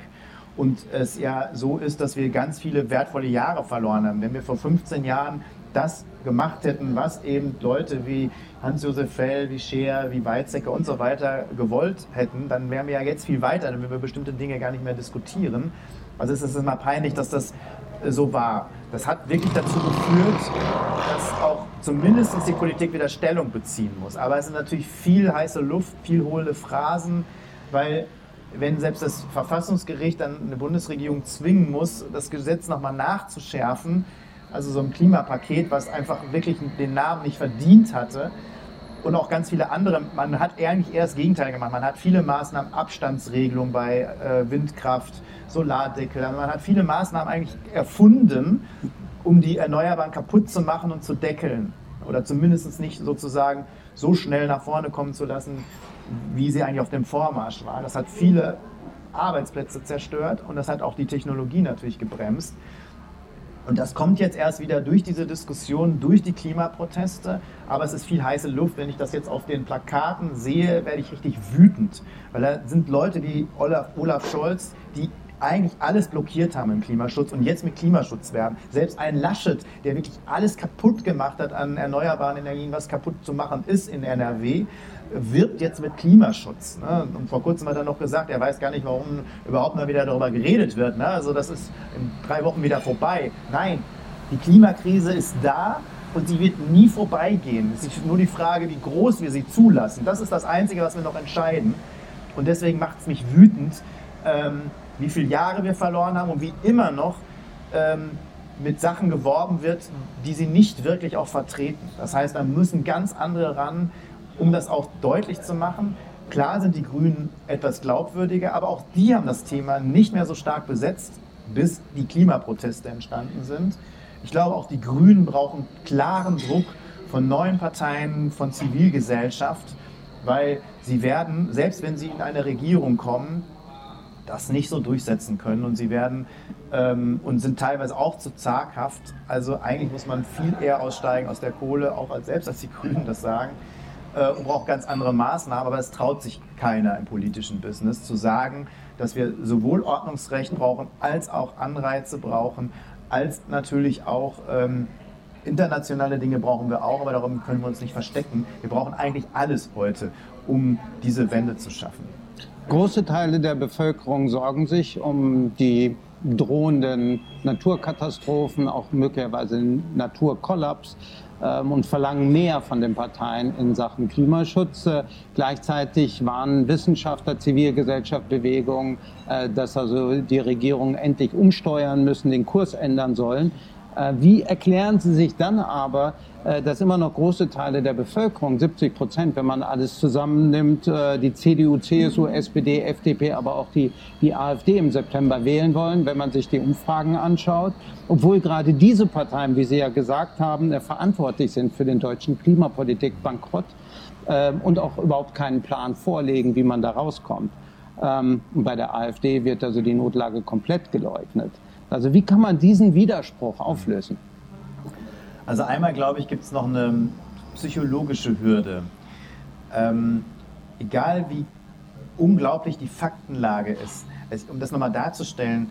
Und es ja so ist, dass wir ganz viele wertvolle Jahre verloren haben. Wenn wir vor 15 Jahren das gemacht hätten, was eben Leute wie Hans-Josef Fell, wie Scheer, wie Weizsäcker und so weiter gewollt hätten, dann wären wir ja jetzt viel weiter, dann würden wir bestimmte Dinge gar nicht mehr diskutieren. Also es ist immer peinlich, dass das so war. Das hat wirklich dazu geführt, dass auch zumindest die Politik wieder Stellung beziehen muss. Aber es ist natürlich viel heiße Luft, viel hohle Phrasen, weil wenn selbst das Verfassungsgericht dann eine Bundesregierung zwingen muss, das Gesetz nochmal nachzuschärfen, also so ein Klimapaket, was einfach wirklich den Namen nicht verdient hatte, und auch ganz viele andere. Man hat eigentlich eher das Gegenteil gemacht. Man hat viele Maßnahmen, Abstandsregelung bei äh, Windkraft, Solardeckel. Also man hat viele Maßnahmen eigentlich erfunden, um die Erneuerbaren kaputt zu machen und zu deckeln. Oder zumindest nicht sozusagen so schnell nach vorne kommen zu lassen, wie sie eigentlich auf dem Vormarsch waren. Das hat viele Arbeitsplätze zerstört und das hat auch die Technologie natürlich gebremst. Und das kommt jetzt erst wieder durch diese Diskussion, durch die Klimaproteste. Aber es ist viel heiße Luft. Wenn ich das jetzt auf den Plakaten sehe, werde ich richtig wütend. Weil da sind Leute wie Olaf, Olaf Scholz, die eigentlich alles blockiert haben im Klimaschutz und jetzt mit Klimaschutz werben. Selbst ein Laschet, der wirklich alles kaputt gemacht hat an erneuerbaren Energien, was kaputt zu machen ist in NRW, wirbt jetzt mit Klimaschutz. Ne? Und vor kurzem hat er noch gesagt, er weiß gar nicht, warum überhaupt mal wieder darüber geredet wird. Ne? Also das ist in drei Wochen wieder vorbei. Nein, die Klimakrise ist da und sie wird nie vorbeigehen. Es ist nur die Frage, wie groß wir sie zulassen. Das ist das Einzige, was wir noch entscheiden. Und deswegen macht es mich wütend, ähm, wie viele Jahre wir verloren haben und wie immer noch ähm, mit Sachen geworben wird, die sie nicht wirklich auch vertreten. Das heißt, da müssen ganz andere ran, um das auch deutlich zu machen. Klar sind die Grünen etwas glaubwürdiger, aber auch die haben das Thema nicht mehr so stark besetzt, bis die Klimaproteste entstanden sind. Ich glaube, auch die Grünen brauchen klaren Druck von neuen Parteien, von Zivilgesellschaft, weil sie werden, selbst wenn sie in eine Regierung kommen, das nicht so durchsetzen können und sie werden ähm, und sind teilweise auch zu zaghaft. Also eigentlich muss man viel eher aussteigen aus der Kohle, auch als selbst als die Grünen das sagen, und braucht ganz andere Maßnahmen. Aber es traut sich keiner im politischen Business zu sagen, dass wir sowohl Ordnungsrecht brauchen, als auch Anreize brauchen, als natürlich auch ähm, internationale Dinge brauchen wir auch, aber darum können wir uns nicht verstecken. Wir brauchen eigentlich alles heute, um diese Wende zu schaffen. Große Teile der Bevölkerung sorgen sich um die drohenden Naturkatastrophen, auch möglicherweise Naturkollaps ähm, und verlangen mehr von den Parteien in Sachen Klimaschutz. Äh, gleichzeitig warnen Wissenschaftler, Zivilgesellschaft, Bewegungen, äh, dass also die Regierungen endlich umsteuern müssen, den Kurs ändern sollen. Äh, wie erklären Sie sich dann aber, äh, dass immer noch große Teile der Bevölkerung, 70 Prozent, wenn man alles zusammennimmt, äh, die CDU, CSU, SPD, FDP, aber auch die, die AfD im September wählen wollen, wenn man sich die Umfragen anschaut, obwohl gerade diese Parteien, wie Sie ja gesagt haben, verantwortlich sind für den deutschen Klimapolitik-Bankrott und auch überhaupt keinen Plan vorlegen, wie man da rauskommt. Ähm, bei der AfD wird also die Notlage komplett geleugnet. Also wie kann man diesen Widerspruch auflösen? Also einmal, glaube ich, gibt es noch eine psychologische Hürde. Ähm, egal wie unglaublich die Faktenlage ist, um das nochmal darzustellen,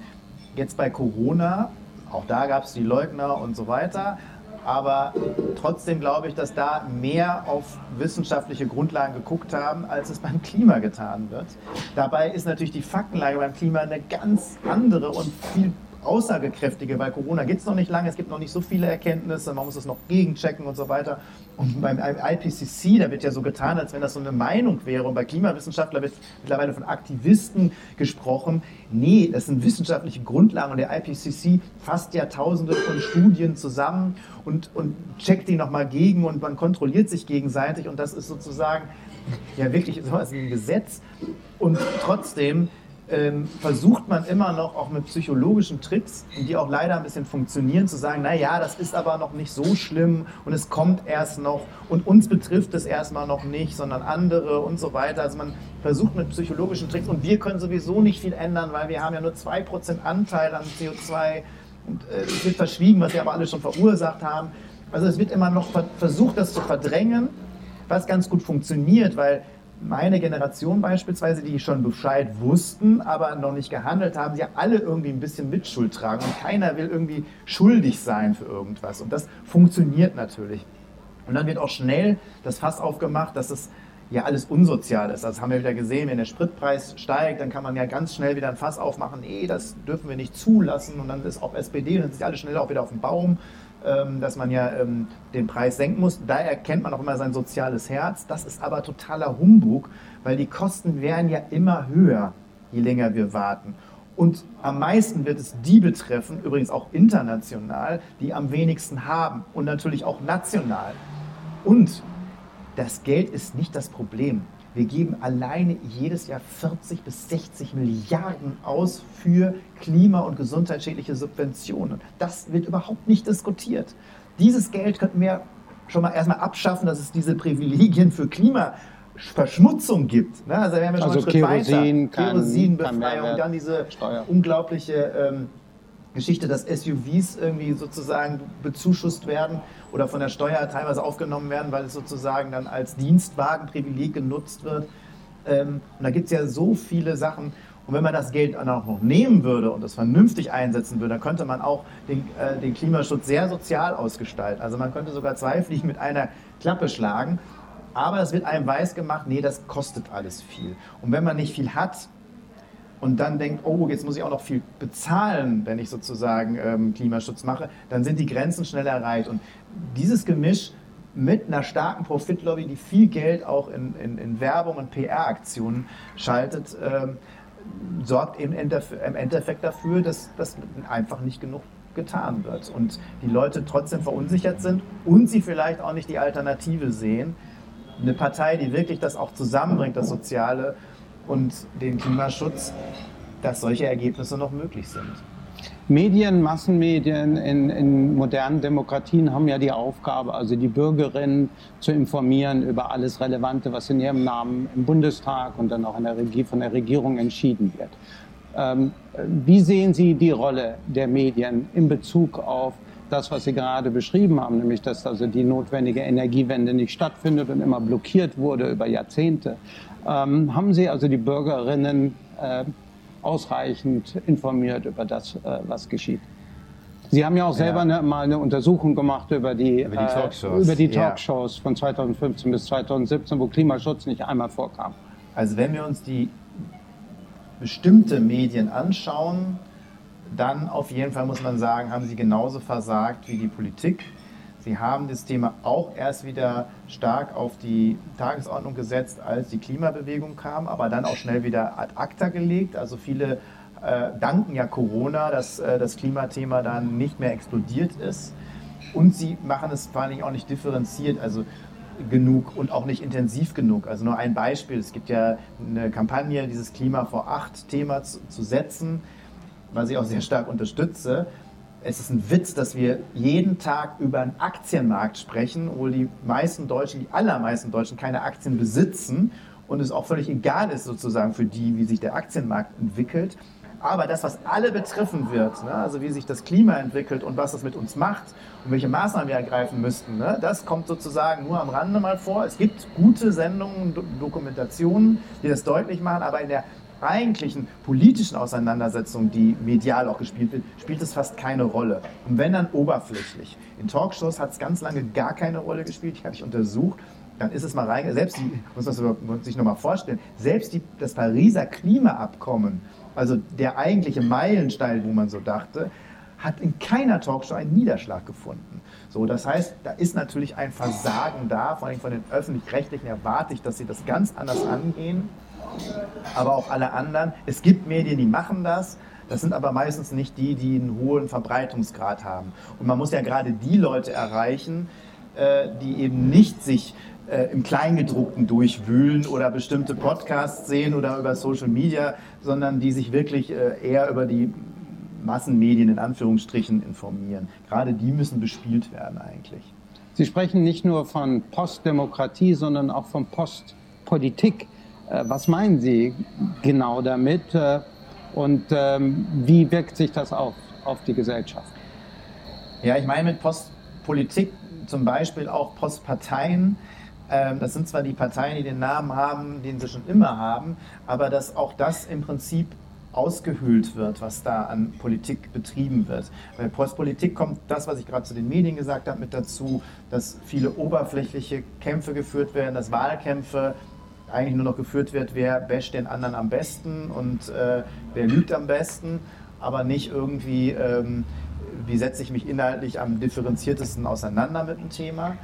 jetzt bei Corona, auch da gab es die Leugner und so weiter, aber trotzdem glaube ich, dass da mehr auf wissenschaftliche Grundlagen geguckt haben, als es beim Klima getan wird. Dabei ist natürlich die Faktenlage beim Klima eine ganz andere und viel aussagekräftige, weil Corona gibt es noch nicht lange, es gibt noch nicht so viele Erkenntnisse, man muss es noch gegenchecken und so weiter. Und beim IPCC, da wird ja so getan, als wenn das so eine Meinung wäre. Und bei Klimawissenschaftlern wird mittlerweile von Aktivisten gesprochen. Nee, das sind wissenschaftliche Grundlagen und der IPCC fasst ja tausende von Studien zusammen und, und checkt die nochmal gegen und man kontrolliert sich gegenseitig und das ist sozusagen ja wirklich so ein Gesetz. Und trotzdem ähm, versucht man immer noch auch mit psychologischen Tricks, die auch leider ein bisschen funktionieren, zu sagen, naja, das ist aber noch nicht so schlimm und es kommt erst noch und uns betrifft es erstmal noch nicht, sondern andere und so weiter. Also man versucht mit psychologischen Tricks und wir können sowieso nicht viel ändern, weil wir haben ja nur 2% Anteil an CO2 und äh, es wird verschwiegen, was wir aber alle schon verursacht haben. Also es wird immer noch versucht, das zu verdrängen, was ganz gut funktioniert, weil meine Generation beispielsweise, die schon Bescheid wussten, aber noch nicht gehandelt haben, sie ja alle irgendwie ein bisschen Mitschuld tragen und keiner will irgendwie schuldig sein für irgendwas. Und das funktioniert natürlich. Und dann wird auch schnell das Fass aufgemacht, dass es ja alles unsozial ist. Das haben wir wieder gesehen, wenn der Spritpreis steigt, dann kann man ja ganz schnell wieder ein Fass aufmachen, nee, das dürfen wir nicht zulassen. Und dann ist auch SPD, dann sind alle schnell auch wieder auf dem Baum. Ähm, dass man ja ähm, den Preis senken muss. Da erkennt man auch immer sein soziales Herz. Das ist aber totaler Humbug, weil die Kosten werden ja immer höher, je länger wir warten. Und am meisten wird es die betreffen, übrigens auch international, die am wenigsten haben und natürlich auch national. Und das Geld ist nicht das Problem. Wir geben alleine jedes Jahr 40 bis 60 Milliarden aus für klima- und gesundheitsschädliche Subventionen. Das wird überhaupt nicht diskutiert. Dieses Geld könnten wir schon mal erstmal abschaffen, dass es diese Privilegien für Klimaverschmutzung gibt. Ne? Also, wären wir schon also Kerosin. Kerosinbefreiung, dann diese Steuer. unglaubliche ähm, Geschichte, dass SUVs irgendwie sozusagen bezuschusst werden oder von der Steuer teilweise aufgenommen werden, weil es sozusagen dann als Dienstwagenprivileg genutzt wird. Ähm, und da gibt es ja so viele Sachen. Und wenn man das Geld dann auch noch nehmen würde und es vernünftig einsetzen würde, dann könnte man auch den, äh, den Klimaschutz sehr sozial ausgestalten. Also man könnte sogar zwei Fliegen mit einer Klappe schlagen. Aber es wird einem weiß gemacht, nee, das kostet alles viel. Und wenn man nicht viel hat, und dann denkt, oh, jetzt muss ich auch noch viel bezahlen, wenn ich sozusagen ähm, Klimaschutz mache, dann sind die Grenzen schnell erreicht. Und dieses Gemisch mit einer starken Profitlobby, die viel Geld auch in, in, in Werbung und PR-Aktionen schaltet, ähm, sorgt im Endeffekt dafür, dass das einfach nicht genug getan wird und die Leute trotzdem verunsichert sind und sie vielleicht auch nicht die Alternative sehen. Eine Partei, die wirklich das auch zusammenbringt, das Soziale und den Klimaschutz, dass solche Ergebnisse noch möglich sind. Medien, Massenmedien in, in, modernen Demokratien haben ja die Aufgabe, also die Bürgerinnen zu informieren über alles Relevante, was in ihrem Namen im Bundestag und dann auch der von der Regierung entschieden wird. Ähm, wie sehen Sie die Rolle der Medien in Bezug auf das, was Sie gerade beschrieben haben, nämlich dass also die notwendige Energiewende nicht stattfindet und immer blockiert wurde über Jahrzehnte? Ähm, haben Sie also die Bürgerinnen äh, ausreichend informiert über das, äh, was geschieht. Sie haben ja auch selber ja. Eine, mal eine Untersuchung gemacht über die, über die äh, Talkshows, über die Talkshows ja. von 2015 bis 2017, wo Klimaschutz nicht einmal vorkam. Also wenn wir uns die bestimmte Medien anschauen, dann auf jeden Fall muss man sagen, haben sie genauso versagt wie die Politik. Sie haben das Thema auch erst wieder stark auf die Tagesordnung gesetzt, als die Klimabewegung kam, aber dann auch schnell wieder ad acta gelegt. Also viele äh, danken ja Corona, dass äh, das Klimathema dann nicht mehr explodiert ist. Und sie machen es vor allem auch nicht differenziert, also genug und auch nicht intensiv genug. Also nur ein Beispiel, es gibt ja eine Kampagne, dieses Klima vor acht Thema zu, zu setzen, was ich auch sehr stark unterstütze es ist ein Witz, dass wir jeden Tag über einen Aktienmarkt sprechen, obwohl die meisten Deutschen, die allermeisten Deutschen keine Aktien besitzen und es auch völlig egal ist sozusagen für die, wie sich der Aktienmarkt entwickelt. Aber das, was alle betreffen wird, ne, also wie sich das Klima entwickelt und was das mit uns macht und welche Maßnahmen wir ergreifen müssten, ne, das kommt sozusagen nur am Rande mal vor. Es gibt gute Sendungen, Dokumentationen, die das deutlich machen, aber in der eigentlichen politischen Auseinandersetzung, die medial auch gespielt wird, spielt es fast keine Rolle. Und wenn dann oberflächlich. In Talkshows hat es ganz lange gar keine Rolle gespielt, die habe ich untersucht. Dann ist es mal rein, selbst die, muss man sich nochmal vorstellen, selbst die, das Pariser Klimaabkommen, also der eigentliche Meilenstein, wo man so dachte, hat in keiner Talkshow einen Niederschlag gefunden. So, das heißt, da ist natürlich ein Versagen da, vor allem von den öffentlich-rechtlichen erwarte ich, dass sie das ganz anders angehen aber auch alle anderen. Es gibt Medien, die machen das. Das sind aber meistens nicht die, die einen hohen Verbreitungsgrad haben. Und man muss ja gerade die Leute erreichen, äh, die eben nicht sich äh, im Kleingedruckten durchwühlen oder bestimmte Podcasts sehen oder über Social Media, sondern die sich wirklich äh, eher über die Massenmedien in Anführungsstrichen informieren. Gerade die müssen bespielt werden eigentlich. Sie sprechen nicht nur von Postdemokratie, sondern auch von Postpolitik. Äh, was meinen Sie genau damit äh, und ähm, wie wirkt sich das auf, auf die Gesellschaft? Ja, ich meine mit Postpolitik zum Beispiel auch Postparteien. Ähm, das sind zwar die Parteien, die den Namen haben, den sie schon immer haben, aber dass auch das im Prinzip ausgehöhlt wird, was da an Politik betrieben wird. Bei Postpolitik kommt das, was ich gerade zu den Medien gesagt habe, mit dazu, dass viele oberflächliche Kämpfe geführt werden, dass Wahlkämpfe eigentlich nur noch geführt wird, wer basht den anderen am besten und äh, wer lügt am besten, aber nicht irgendwie, ähm, wie setze ich mich inhaltlich am differenziertesten auseinander mit dem Thema.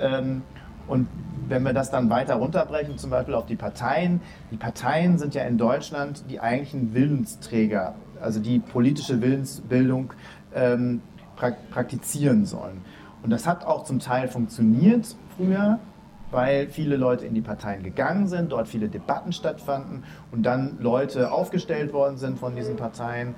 Ähm, und wenn wir das dann weiter runterbrechen, zum Beispiel auf die Parteien, die Parteien sind ja in Deutschland die eigentlichen Willensträger, also die politische Willensbildung ähm, praktizieren sollen. Und das hat auch zum Teil funktioniert früher weil viele Leute in die Parteien gegangen sind, dort viele Debatten stattfanden und dann Leute aufgestellt worden sind von diesen Parteien,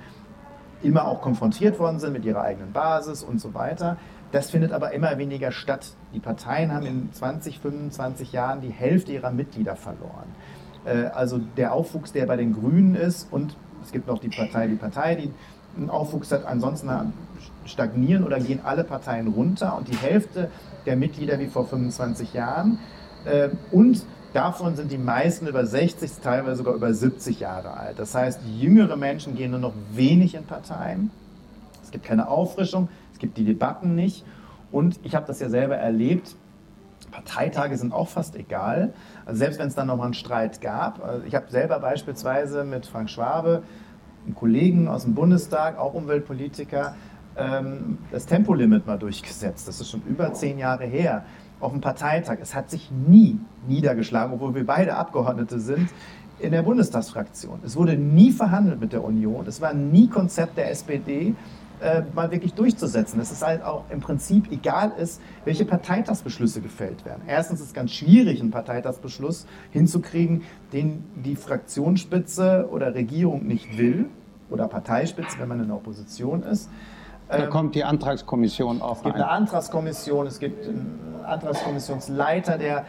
immer auch konfrontiert worden sind mit ihrer eigenen Basis und so weiter. Das findet aber immer weniger statt. Die Parteien haben in 20, 25 Jahren die Hälfte ihrer Mitglieder verloren. Äh, also der Aufwuchs, der bei den Grünen ist und es gibt noch die Partei, die Partei, die einen Aufwuchs hat, ansonsten stagnieren oder gehen alle Parteien runter und die Hälfte der Mitglieder wie vor 25 Jahren. Äh, und davon sind die meisten über 60, teilweise sogar über 70 Jahre alt. Das heißt, jüngere Menschen gehen nur noch wenig in Parteien. Es gibt keine Auffrischung, es gibt die Debatten nicht. Und ich habe das ja selber erlebt, Parteitage sind auch fast egal. Also selbst wenn es dann nochmal einen Streit gab. Also ich habe selber beispielsweise mit Frank Schwabe, einem Kollegen aus dem Bundestag, auch Umweltpolitiker, ähm, das Tempolimit mal durchgesetzt. Das ist schon über zehn Jahre her. Auf dem Parteitag. Es hat sich nie niedergeschlagen, obwohl wir beide Abgeordnete sind in der Bundestagsfraktion. Es wurde nie verhandelt mit der Union. Es war nie Konzept der SPD, äh, mal wirklich durchzusetzen. Es ist halt auch im Prinzip egal ist, welche Parteitagsbeschlüsse gefällt werden. Erstens ist es ganz schwierig, einen Parteitagsbeschluss hinzukriegen, den die Fraktionsspitze oder Regierung nicht will oder Parteispitze, wenn man in der Opposition ist. Da ähm, kommt die Antragskommission auf. Es gibt eine Antragskommission, es gibt einen Antragskommissionsleiter, der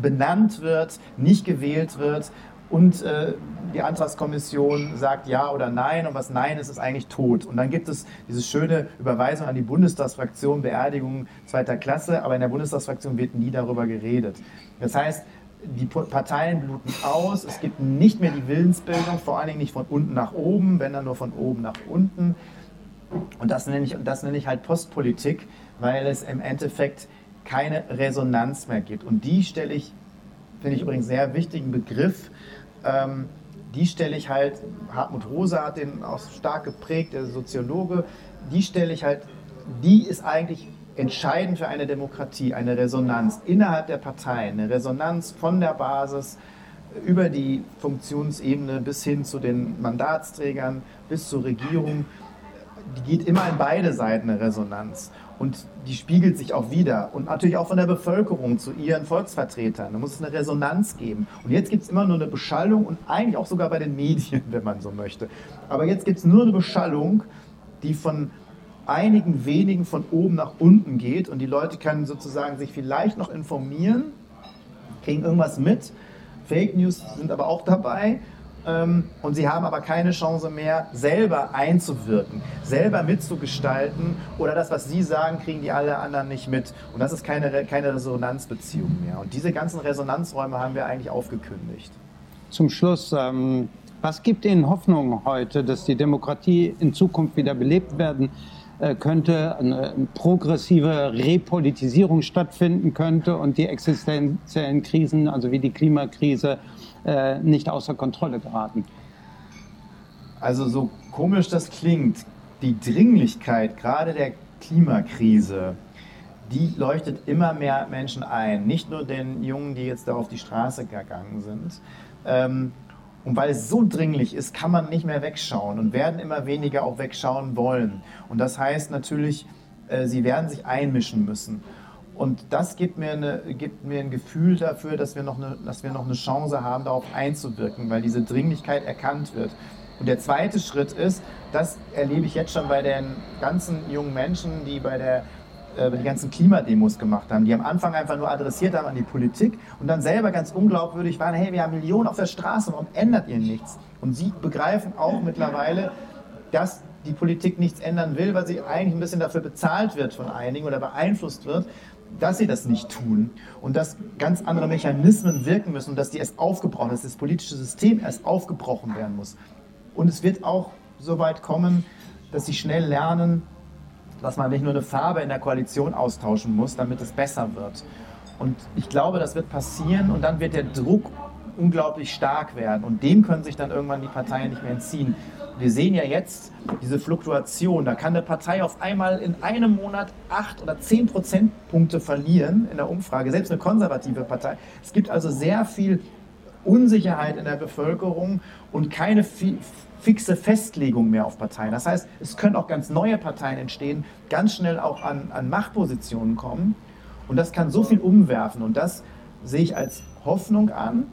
benannt wird, nicht gewählt wird und äh, die Antragskommission sagt ja oder nein und was nein ist, ist eigentlich tot. Und dann gibt es diese schöne Überweisung an die Bundestagsfraktion, Beerdigung zweiter Klasse, aber in der Bundestagsfraktion wird nie darüber geredet. Das heißt, die Parteien bluten aus, es gibt nicht mehr die Willensbildung, vor allen Dingen nicht von unten nach oben, wenn dann nur von oben nach unten. Und das nenne ich, das nenne ich halt Postpolitik, weil es im Endeffekt keine Resonanz mehr gibt. Und die stelle ich, finde ich übrigens sehr wichtigen Begriff, ähm, die stelle ich halt, Hartmut Rosa hat den auch stark geprägt, der Soziologe, die stelle ich halt, die ist eigentlich entscheidend für eine Demokratie, eine Resonanz innerhalb der Parteien, eine Resonanz von der Basis über die Funktionsebene bis hin zu den Mandatsträgern, bis zur Regierung. Die geht immer in beide Seiten eine Resonanz. Und die spiegelt sich auch wieder. Und natürlich auch von der Bevölkerung zu ihren Volksvertretern. Da muss es eine Resonanz geben. Und jetzt gibt es immer nur eine Beschallung und eigentlich auch sogar bei den Medien, (laughs) wenn man so möchte. Aber jetzt gibt es nur eine Beschallung, die von einigen wenigen von oben nach unten geht. Und die Leute können sozusagen sich vielleicht noch informieren, kriegen irgendwas mit. Fake News sind aber auch dabei und sie haben aber keine Chance mehr, selber einzuwirken, selber mitzugestalten oder das, was sie sagen, kriegen die alle anderen nicht mit. Und das ist keine, keine Resonanzbeziehung mehr. Und diese ganzen Resonanzräume haben wir eigentlich aufgekündigt. Zum Schluss, ähm, was gibt Ihnen Hoffnung heute, dass die Demokratie in Zukunft wieder belebt werden äh, könnte, eine progressive Repolitisierung stattfinden könnte und die existenziellen Krisen, also wie die Klimakrise, äh, nicht außer Kontrolle geraten. Also so komisch das klingt, die Dringlichkeit gerade der Klimakrise, die leuchtet immer mehr Menschen ein. Nicht nur den Jungen, die jetzt da auf die Straße gegangen sind. Ähm, und weil es so dringlich ist, kann man nicht mehr wegschauen und werden immer weniger auch wegschauen wollen. Und das heißt natürlich, äh, sie werden sich einmischen müssen. Und das gibt mir, eine, gibt mir ein Gefühl dafür, dass wir, noch eine, dass wir noch eine Chance haben, darauf einzuwirken, weil diese Dringlichkeit erkannt wird. Und der zweite Schritt ist, das erlebe ich jetzt schon bei den ganzen jungen Menschen, die bei der äh, die ganzen Klimademos gemacht haben, die am Anfang einfach nur adressiert haben an die Politik und dann selber ganz unglaubwürdig waren, hey, wir haben Millionen auf der Straße, warum ändert ihr nichts? Und sie begreifen auch mittlerweile, dass die Politik nichts ändern will, weil sie eigentlich ein bisschen dafür bezahlt wird von einigen oder beeinflusst wird dass sie das nicht tun und dass ganz andere Mechanismen wirken müssen und dass die erst aufgebrochen, dass das politische System erst aufgebrochen werden muss. Und es wird auch so weit kommen, dass sie schnell lernen, dass man nicht nur eine Farbe in der Koalition austauschen muss, damit es besser wird. Und ich glaube, das wird passieren und dann wird der Druck unglaublich stark werden und dem können sich dann irgendwann die Parteien nicht mehr entziehen wir sehen ja jetzt diese Fluktuation. Da kann eine Partei auf einmal in einem Monat acht oder zehn Prozentpunkte verlieren in der Umfrage, selbst eine konservative Partei. Es gibt also sehr viel Unsicherheit in der Bevölkerung und keine fixe Festlegung mehr auf Parteien. Das heißt, es können auch ganz neue Parteien entstehen, ganz schnell auch an, an Machtpositionen kommen. Und das kann so viel umwerfen. Und das sehe ich als Hoffnung an.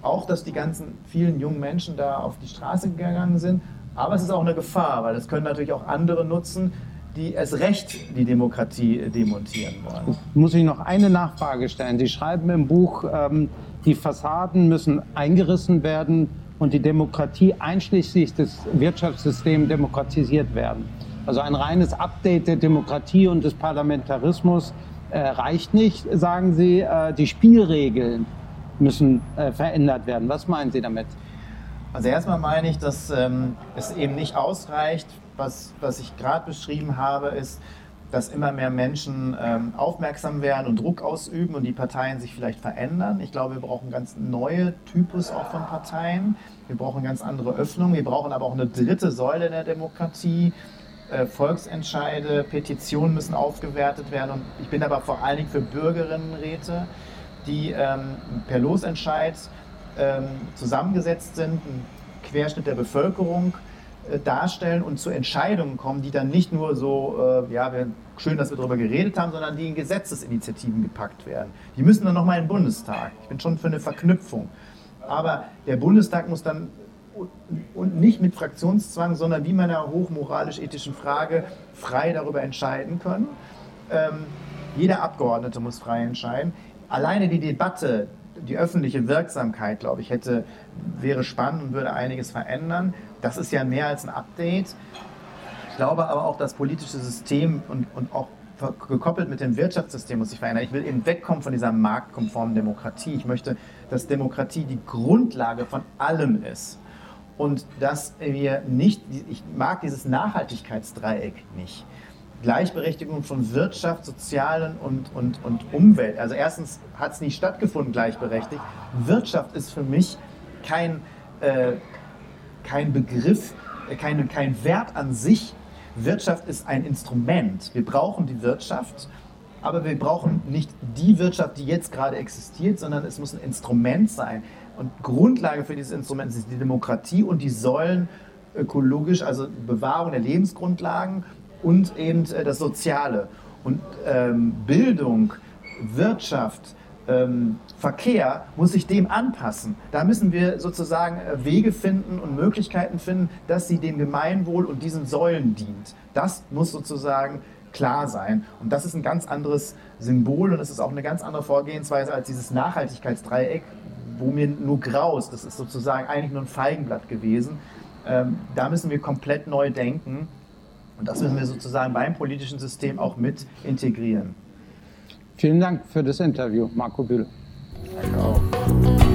Auch, dass die ganzen vielen jungen Menschen da auf die Straße gegangen sind, aber es ist auch eine Gefahr, weil es können natürlich auch andere nutzen, die erst recht die Demokratie demontieren wollen. Muss ich noch eine Nachfrage stellen? Sie schreiben im Buch, ähm, die Fassaden müssen eingerissen werden und die Demokratie einschließlich des Wirtschaftssystems demokratisiert werden. Also ein reines Update der Demokratie und des Parlamentarismus äh, reicht nicht, sagen Sie. Äh, die Spielregeln müssen äh, verändert werden. Was meinen Sie damit? Also erstmal meine ich, dass ähm, es eben nicht ausreicht, was, was ich gerade beschrieben habe, ist, dass immer mehr Menschen ähm, aufmerksam werden und Druck ausüben und die Parteien sich vielleicht verändern. Ich glaube, wir brauchen ganz neue Typus auch von Parteien. Wir brauchen ganz andere Öffnungen. Wir brauchen aber auch eine dritte Säule der Demokratie. Äh, Volksentscheide, Petitionen müssen aufgewertet werden. Und ich bin aber vor allen Dingen für Bürgerinnenräte, die ähm, per Losentscheid zusammengesetzt sind, ein Querschnitt der Bevölkerung äh, darstellen und zu Entscheidungen kommen, die dann nicht nur so, äh, ja, schön, dass wir darüber geredet haben, sondern die in Gesetzesinitiativen gepackt werden. Die müssen dann nochmal in den Bundestag. Ich bin schon für eine Verknüpfung. Aber der Bundestag muss dann und nicht mit Fraktionszwang, sondern wie man einer hochmoralisch-ethischen Frage frei darüber entscheiden können. Ähm, jeder Abgeordnete muss frei entscheiden. Alleine die Debatte, die öffentliche Wirksamkeit, glaube ich, hätte, wäre spannend und würde einiges verändern. Das ist ja mehr als ein Update. Ich glaube aber auch, das politische System und, und auch gekoppelt mit dem Wirtschaftssystem muss sich verändern. Ich will eben wegkommen von dieser marktkonformen Demokratie. Ich möchte, dass Demokratie die Grundlage von allem ist. Und dass wir nicht, ich mag dieses Nachhaltigkeitsdreieck nicht. Gleichberechtigung von Wirtschaft, Sozialen und, und, und Umwelt. Also erstens hat es nicht stattgefunden, gleichberechtigt. Wirtschaft ist für mich kein, äh, kein Begriff, äh, kein, kein Wert an sich. Wirtschaft ist ein Instrument. Wir brauchen die Wirtschaft, aber wir brauchen nicht die Wirtschaft, die jetzt gerade existiert, sondern es muss ein Instrument sein. Und Grundlage für dieses Instrument ist die Demokratie und die Säulen ökologisch, also Bewahrung der Lebensgrundlagen und eben äh, das Soziale. Und ähm, Bildung, Wirtschaft, ähm, Verkehr muss sich dem anpassen. Da müssen wir sozusagen äh, Wege finden und Möglichkeiten finden, dass sie dem Gemeinwohl und diesen Säulen dient. Das muss sozusagen klar sein. Und das ist ein ganz anderes Symbol und es ist auch eine ganz andere Vorgehensweise als dieses Nachhaltigkeitsdreieck, wo mir nur graust. Das ist sozusagen eigentlich nur ein Feigenblatt gewesen. Ähm, da müssen wir komplett neu denken. Und das müssen wir sozusagen beim politischen System auch mit integrieren. Vielen Dank für das Interview, Marco Bühler. Danke auch.